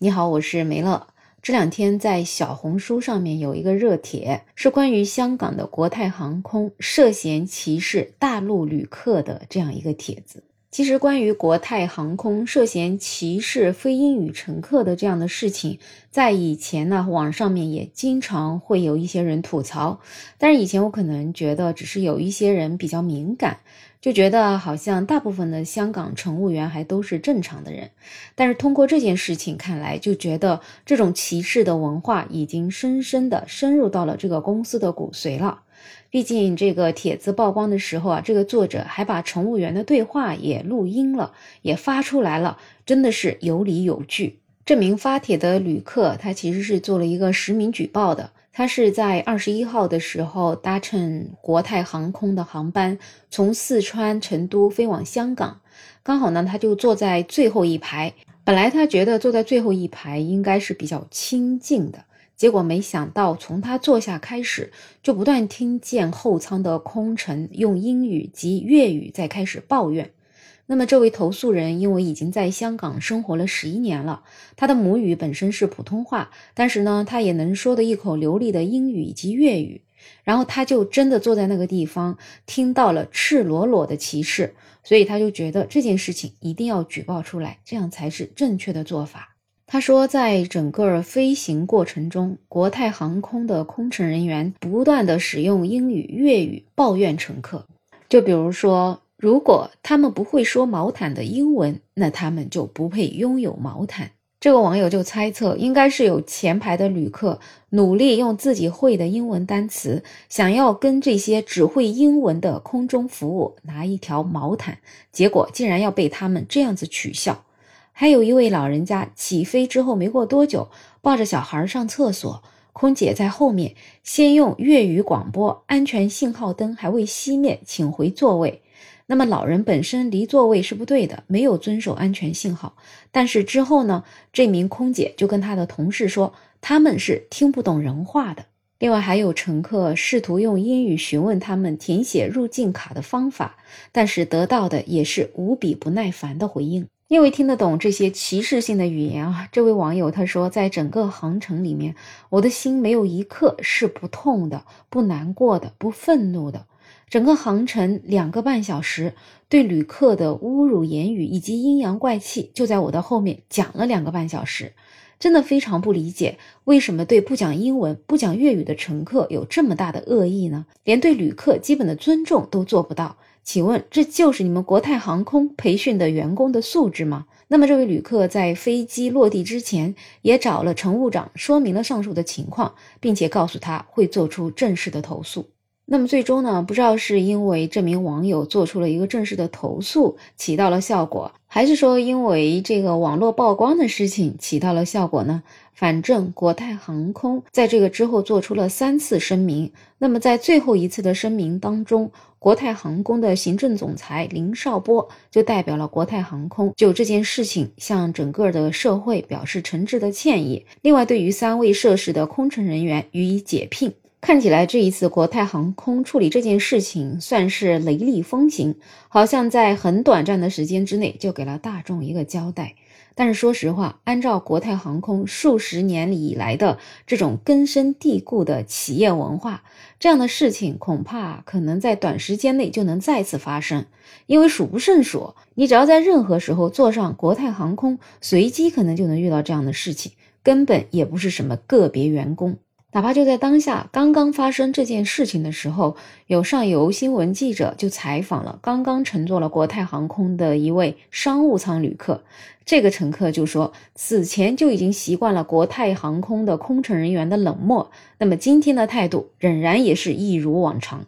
你好，我是梅乐。这两天在小红书上面有一个热帖，是关于香港的国泰航空涉嫌歧视大陆旅客的这样一个帖子。其实，关于国泰航空涉嫌歧视非英语乘客的这样的事情，在以前呢，网上面也经常会有一些人吐槽。但是以前我可能觉得，只是有一些人比较敏感，就觉得好像大部分的香港乘务员还都是正常的人。但是通过这件事情看来，就觉得这种歧视的文化已经深深的深入到了这个公司的骨髓了。毕竟这个帖子曝光的时候啊，这个作者还把乘务员的对话也录音了，也发出来了，真的是有理有据。这名发帖的旅客，他其实是做了一个实名举报的。他是在二十一号的时候搭乘国泰航空的航班，从四川成都飞往香港，刚好呢，他就坐在最后一排。本来他觉得坐在最后一排应该是比较清静的。结果没想到，从他坐下开始，就不断听见后舱的空乘用英语及粤语在开始抱怨。那么，这位投诉人因为已经在香港生活了十一年了，他的母语本身是普通话，但是呢，他也能说的一口流利的英语以及粤语。然后他就真的坐在那个地方，听到了赤裸裸的歧视，所以他就觉得这件事情一定要举报出来，这样才是正确的做法。他说，在整个飞行过程中，国泰航空的空乘人员不断的使用英语、粤语抱怨乘客。就比如说，如果他们不会说毛毯的英文，那他们就不配拥有毛毯。这个网友就猜测，应该是有前排的旅客努力用自己会的英文单词，想要跟这些只会英文的空中服务拿一条毛毯，结果竟然要被他们这样子取笑。还有一位老人家起飞之后没过多久，抱着小孩上厕所，空姐在后面先用粤语广播，安全信号灯还未熄灭，请回座位。那么老人本身离座位是不对的，没有遵守安全信号。但是之后呢，这名空姐就跟他的同事说，他们是听不懂人话的。另外还有乘客试图用英语询问他们填写入境卡的方法，但是得到的也是无比不耐烦的回应。因为听得懂这些歧视性的语言啊，这位网友他说，在整个航程里面，我的心没有一刻是不痛的、不难过的、不愤怒的。整个航程两个半小时，对旅客的侮辱言语以及阴阳怪气，就在我的后面讲了两个半小时，真的非常不理解，为什么对不讲英文、不讲粤语的乘客有这么大的恶意呢？连对旅客基本的尊重都做不到。请问这就是你们国泰航空培训的员工的素质吗？那么这位旅客在飞机落地之前也找了乘务长说明了上述的情况，并且告诉他会做出正式的投诉。那么最终呢？不知道是因为这名网友做出了一个正式的投诉起到了效果，还是说因为这个网络曝光的事情起到了效果呢？反正国泰航空在这个之后做出了三次声明。那么在最后一次的声明当中，国泰航空的行政总裁林绍波就代表了国泰航空就这件事情向整个的社会表示诚挚的歉意。另外，对于三位涉事的空乘人员予以解聘。看起来这一次国泰航空处理这件事情算是雷厉风行，好像在很短暂的时间之内就给了大众一个交代。但是说实话，按照国泰航空数十年以来的这种根深蒂固的企业文化，这样的事情恐怕可能在短时间内就能再次发生，因为数不胜数。你只要在任何时候坐上国泰航空，随机可能就能遇到这样的事情，根本也不是什么个别员工。哪怕就在当下刚刚发生这件事情的时候，有上游新闻记者就采访了刚刚乘坐了国泰航空的一位商务舱旅客。这个乘客就说，此前就已经习惯了国泰航空的空乘人员的冷漠，那么今天的态度仍然也是一如往常。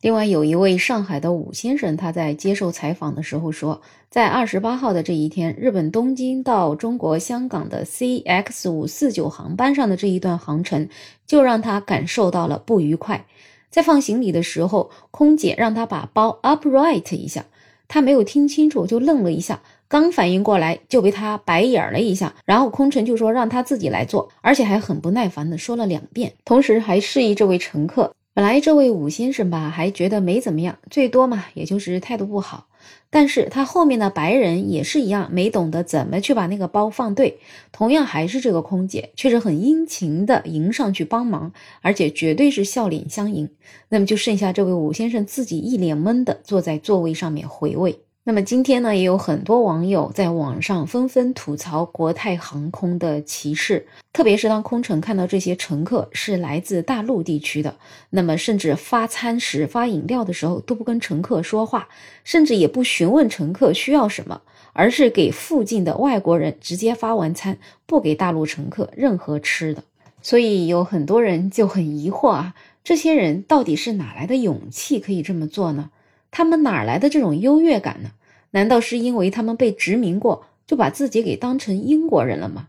另外，有一位上海的武先生，他在接受采访的时候说，在二十八号的这一天，日本东京到中国香港的 CX 五四九航班上的这一段航程，就让他感受到了不愉快。在放行李的时候，空姐让他把包 upright 一下，他没有听清楚，就愣了一下，刚反应过来就被他白眼了一下，然后空乘就说让他自己来做，而且还很不耐烦的说了两遍，同时还示意这位乘客。本来这位武先生吧，还觉得没怎么样，最多嘛，也就是态度不好。但是他后面的白人也是一样，没懂得怎么去把那个包放对。同样还是这个空姐，却是很殷勤的迎上去帮忙，而且绝对是笑脸相迎。那么就剩下这位武先生自己一脸懵的坐在座位上面回味。那么今天呢，也有很多网友在网上纷纷吐槽国泰航空的歧视，特别是当空乘看到这些乘客是来自大陆地区的，那么甚至发餐时、发饮料的时候都不跟乘客说话，甚至也不询问乘客需要什么，而是给附近的外国人直接发完餐，不给大陆乘客任何吃的。所以有很多人就很疑惑啊，这些人到底是哪来的勇气可以这么做呢？他们哪来的这种优越感呢？难道是因为他们被殖民过，就把自己给当成英国人了吗？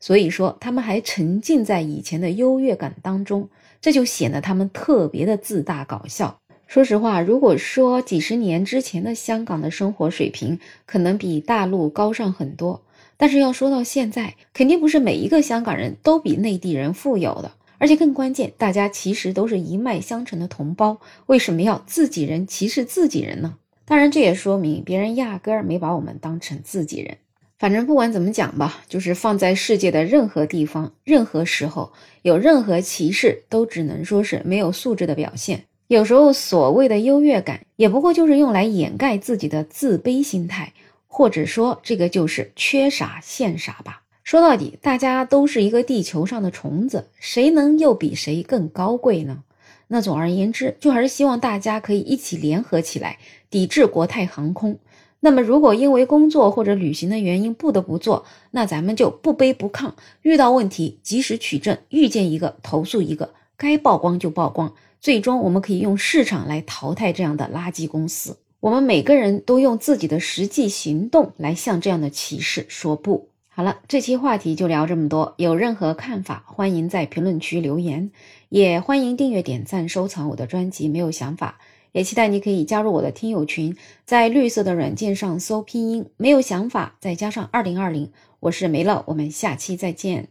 所以说他们还沉浸在以前的优越感当中，这就显得他们特别的自大搞笑。说实话，如果说几十年之前的香港的生活水平可能比大陆高上很多，但是要说到现在，肯定不是每一个香港人都比内地人富有的。而且更关键，大家其实都是一脉相承的同胞，为什么要自己人歧视自己人呢？当然，这也说明别人压根儿没把我们当成自己人。反正不管怎么讲吧，就是放在世界的任何地方、任何时候，有任何歧视，都只能说是没有素质的表现。有时候所谓的优越感，也不过就是用来掩盖自己的自卑心态，或者说这个就是缺傻现傻吧。说到底，大家都是一个地球上的虫子，谁能又比谁更高贵呢？那总而言之，就还是希望大家可以一起联合起来抵制国泰航空。那么，如果因为工作或者旅行的原因不得不做，那咱们就不卑不亢，遇到问题及时取证，遇见一个投诉一个，该曝光就曝光。最终，我们可以用市场来淘汰这样的垃圾公司。我们每个人都用自己的实际行动来向这样的歧视说不。好了，这期话题就聊这么多。有任何看法，欢迎在评论区留言，也欢迎订阅、点赞、收藏我的专辑。没有想法，也期待你可以加入我的听友群，在绿色的软件上搜拼音“没有想法”，再加上二零二零，我是梅乐，我们下期再见。